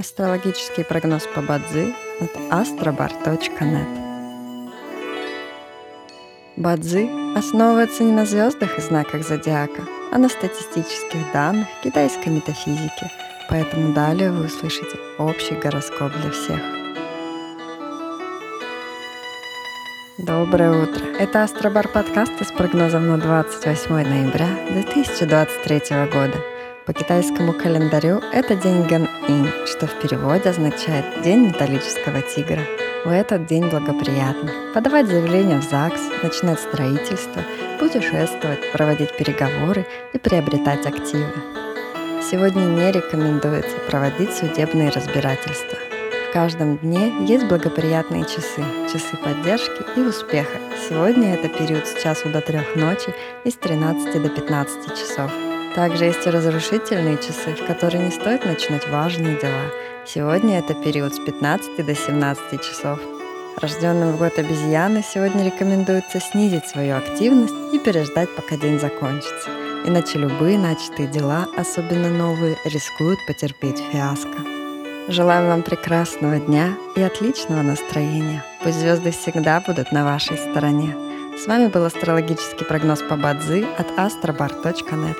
Астрологический прогноз по Бадзи от astrobar.net Бадзи основывается не на звездах и знаках зодиака, а на статистических данных китайской метафизики, поэтому далее вы услышите общий гороскоп для всех. Доброе утро! Это Астробар подкаст с прогнозом на 28 ноября 2023 года – по китайскому календарю это день Ган-Ин, что в переводе означает «день металлического тигра». В этот день благоприятно подавать заявление в ЗАГС, начинать строительство, путешествовать, проводить переговоры и приобретать активы. Сегодня не рекомендуется проводить судебные разбирательства. В каждом дне есть благоприятные часы, часы поддержки и успеха. Сегодня это период с часу до трех ночи и с 13 до 15 часов. Также есть и разрушительные часы, в которые не стоит начинать важные дела. Сегодня это период с 15 до 17 часов. Рожденным в год обезьяны сегодня рекомендуется снизить свою активность и переждать, пока день закончится. Иначе любые начатые дела, особенно новые, рискуют потерпеть фиаско. Желаем вам прекрасного дня и отличного настроения. Пусть звезды всегда будут на вашей стороне. С вами был астрологический прогноз по Бадзи от astrobar.net.